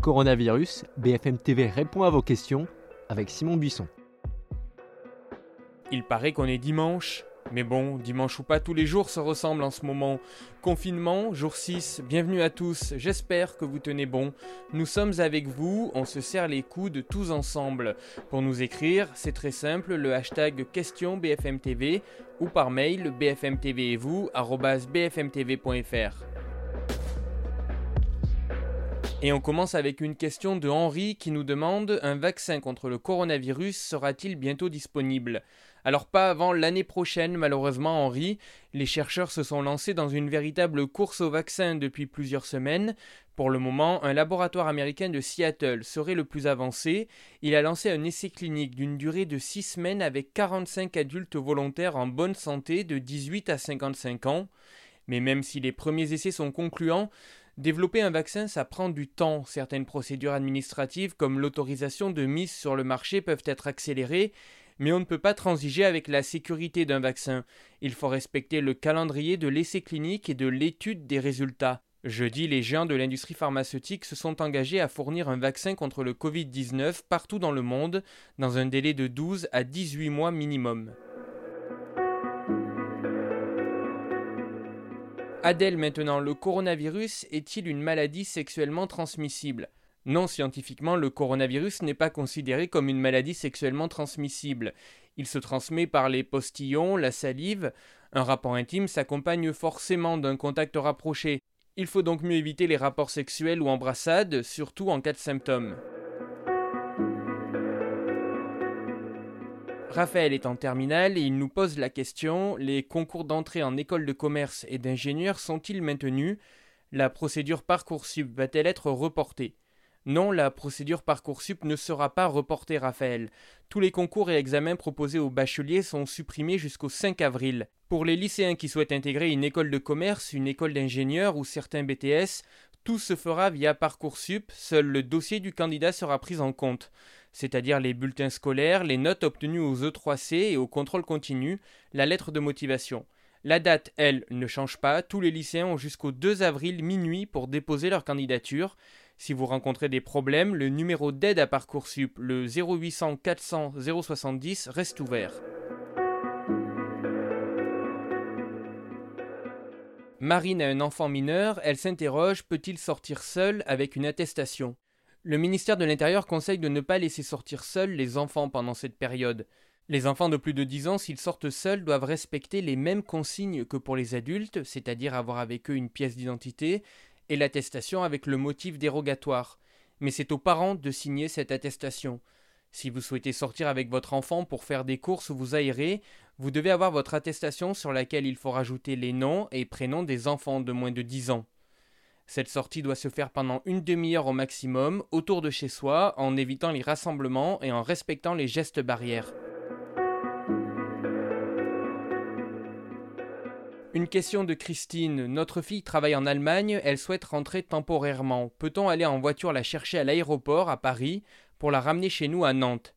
Coronavirus, BFM TV répond à vos questions avec Simon Buisson. Il paraît qu'on est dimanche, mais bon, dimanche ou pas, tous les jours se ressemblent en ce moment. Confinement, jour 6, bienvenue à tous, j'espère que vous tenez bon. Nous sommes avec vous, on se serre les coudes tous ensemble. Pour nous écrire, c'est très simple, le hashtag question BFMTV ou par mail bfmtv et vous, bfmtv.fr. Et on commence avec une question de Henri qui nous demande un vaccin contre le coronavirus sera-t-il bientôt disponible? Alors pas avant l'année prochaine malheureusement Henri, les chercheurs se sont lancés dans une véritable course au vaccin depuis plusieurs semaines. Pour le moment, un laboratoire américain de Seattle serait le plus avancé. Il a lancé un essai clinique d'une durée de 6 semaines avec 45 adultes volontaires en bonne santé de 18 à 55 ans. Mais même si les premiers essais sont concluants, Développer un vaccin, ça prend du temps. Certaines procédures administratives, comme l'autorisation de mise sur le marché, peuvent être accélérées, mais on ne peut pas transiger avec la sécurité d'un vaccin. Il faut respecter le calendrier de l'essai clinique et de l'étude des résultats. Jeudi, les géants de l'industrie pharmaceutique se sont engagés à fournir un vaccin contre le Covid-19 partout dans le monde, dans un délai de 12 à 18 mois minimum. Adèle maintenant, le coronavirus est-il une maladie sexuellement transmissible? Non, scientifiquement, le coronavirus n'est pas considéré comme une maladie sexuellement transmissible. Il se transmet par les postillons, la salive. Un rapport intime s'accompagne forcément d'un contact rapproché. Il faut donc mieux éviter les rapports sexuels ou embrassades, surtout en cas de symptômes. Raphaël est en terminale et il nous pose la question les concours d'entrée en école de commerce et d'ingénieur sont-ils maintenus? La procédure Parcoursup va-t-elle être reportée? Non, la procédure Parcoursup ne sera pas reportée, Raphaël. Tous les concours et examens proposés aux bacheliers sont supprimés jusqu'au 5 avril. Pour les lycéens qui souhaitent intégrer une école de commerce, une école d'ingénieur ou certains BTS, tout se fera via Parcoursup, seul le dossier du candidat sera pris en compte c'est-à-dire les bulletins scolaires, les notes obtenues aux E3C et au contrôle continu, la lettre de motivation. La date, elle, ne change pas. Tous les lycéens ont jusqu'au 2 avril minuit pour déposer leur candidature. Si vous rencontrez des problèmes, le numéro d'aide à Parcoursup, le 0800 400 070, reste ouvert. Marine a un enfant mineur, elle s'interroge peut-il sortir seul avec une attestation? Le ministère de l'Intérieur conseille de ne pas laisser sortir seuls les enfants pendant cette période. Les enfants de plus de 10 ans, s'ils sortent seuls, doivent respecter les mêmes consignes que pour les adultes, c'est-à-dire avoir avec eux une pièce d'identité et l'attestation avec le motif dérogatoire. Mais c'est aux parents de signer cette attestation. Si vous souhaitez sortir avec votre enfant pour faire des courses ou vous aérer, vous devez avoir votre attestation sur laquelle il faut rajouter les noms et prénoms des enfants de moins de 10 ans. Cette sortie doit se faire pendant une demi-heure au maximum, autour de chez soi, en évitant les rassemblements et en respectant les gestes barrières. Une question de Christine. Notre fille travaille en Allemagne, elle souhaite rentrer temporairement. Peut-on aller en voiture la chercher à l'aéroport, à Paris, pour la ramener chez nous à Nantes?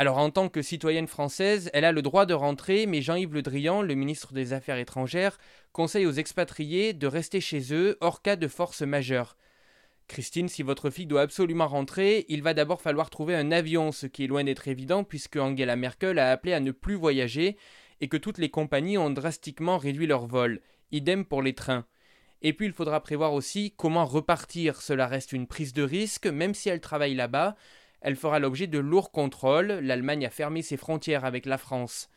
Alors en tant que citoyenne française, elle a le droit de rentrer, mais Jean-Yves Le Drian, le ministre des Affaires étrangères, conseille aux expatriés de rester chez eux hors cas de force majeure. Christine, si votre fille doit absolument rentrer, il va d'abord falloir trouver un avion, ce qui est loin d'être évident puisque Angela Merkel a appelé à ne plus voyager et que toutes les compagnies ont drastiquement réduit leurs vols. Idem pour les trains. Et puis il faudra prévoir aussi comment repartir. Cela reste une prise de risque, même si elle travaille là-bas, elle fera l'objet de lourds contrôles, l'Allemagne a fermé ses frontières avec la France.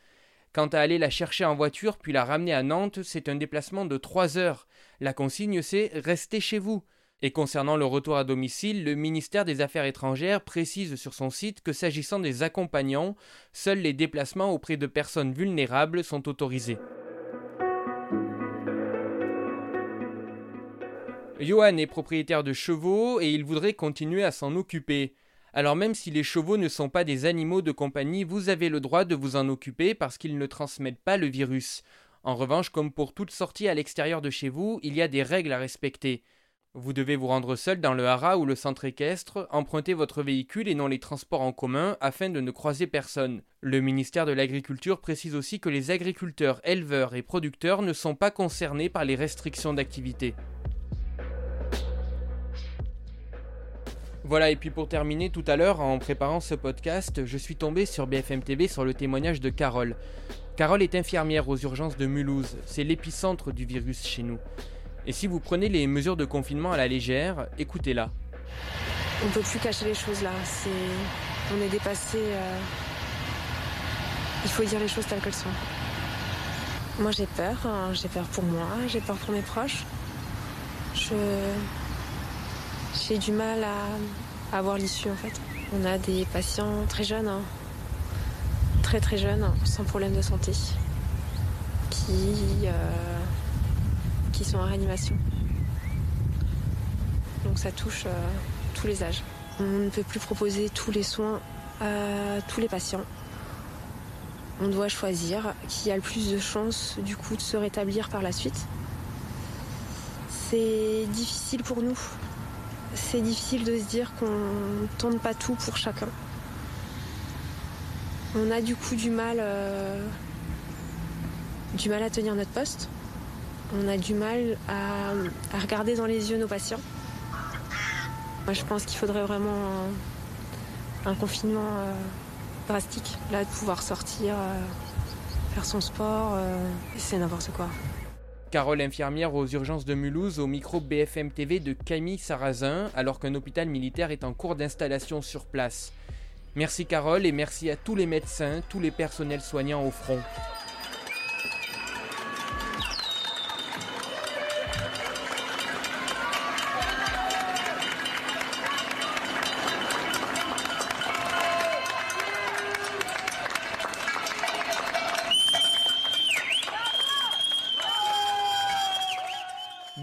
Quant à aller la chercher en voiture puis la ramener à Nantes, c'est un déplacement de trois heures. La consigne c'est restez chez vous. Et concernant le retour à domicile, le ministère des Affaires étrangères précise sur son site que s'agissant des accompagnants, seuls les déplacements auprès de personnes vulnérables sont autorisés. Johan est propriétaire de chevaux et il voudrait continuer à s'en occuper. Alors même si les chevaux ne sont pas des animaux de compagnie, vous avez le droit de vous en occuper parce qu'ils ne transmettent pas le virus. En revanche, comme pour toute sortie à l'extérieur de chez vous, il y a des règles à respecter. Vous devez vous rendre seul dans le haras ou le centre équestre, emprunter votre véhicule et non les transports en commun afin de ne croiser personne. Le ministère de l'Agriculture précise aussi que les agriculteurs, éleveurs et producteurs ne sont pas concernés par les restrictions d'activité. Voilà, et puis pour terminer, tout à l'heure, en préparant ce podcast, je suis tombé sur BFM TV sur le témoignage de Carole. Carole est infirmière aux urgences de Mulhouse, c'est l'épicentre du virus chez nous. Et si vous prenez les mesures de confinement à la légère, écoutez-la. On peut plus cacher les choses là, on est dépassé. euh, Il faut dire les choses telles qu'elles sont. Moi j'ai peur, hein, j'ai peur pour moi, j'ai peur pour mes proches. Je... J'ai du mal à, à voir l'issue en fait. On a des patients très jeunes, hein, très très jeunes, sans problème de santé, qui, euh, qui sont en réanimation. Donc ça touche euh, tous les âges. On ne peut plus proposer tous les soins à tous les patients. On doit choisir qui a le plus de chances du coup de se rétablir par la suite. C'est difficile pour nous. C'est difficile de se dire qu'on ne tente pas tout pour chacun. On a du coup du mal, euh, du mal à tenir notre poste. On a du mal à, regarder dans les yeux nos patients. Moi, je pense qu'il faudrait vraiment un, confinement euh, drastique. Là, de pouvoir sortir, euh, faire son sport, c'est n'importe quoi. Carole infirmière aux urgences de Mulhouse au micro BFM TV de Camille Sarrazin alors qu'un hôpital militaire est en cours d'installation sur place. Merci Carole et merci à tous les médecins, tous les personnels soignants au front.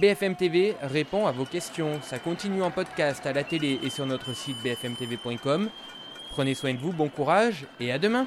BFM TV répond à vos questions. Ça continue en podcast à la télé et sur notre site bfmtv.com. Prenez soin de vous, bon courage et à demain.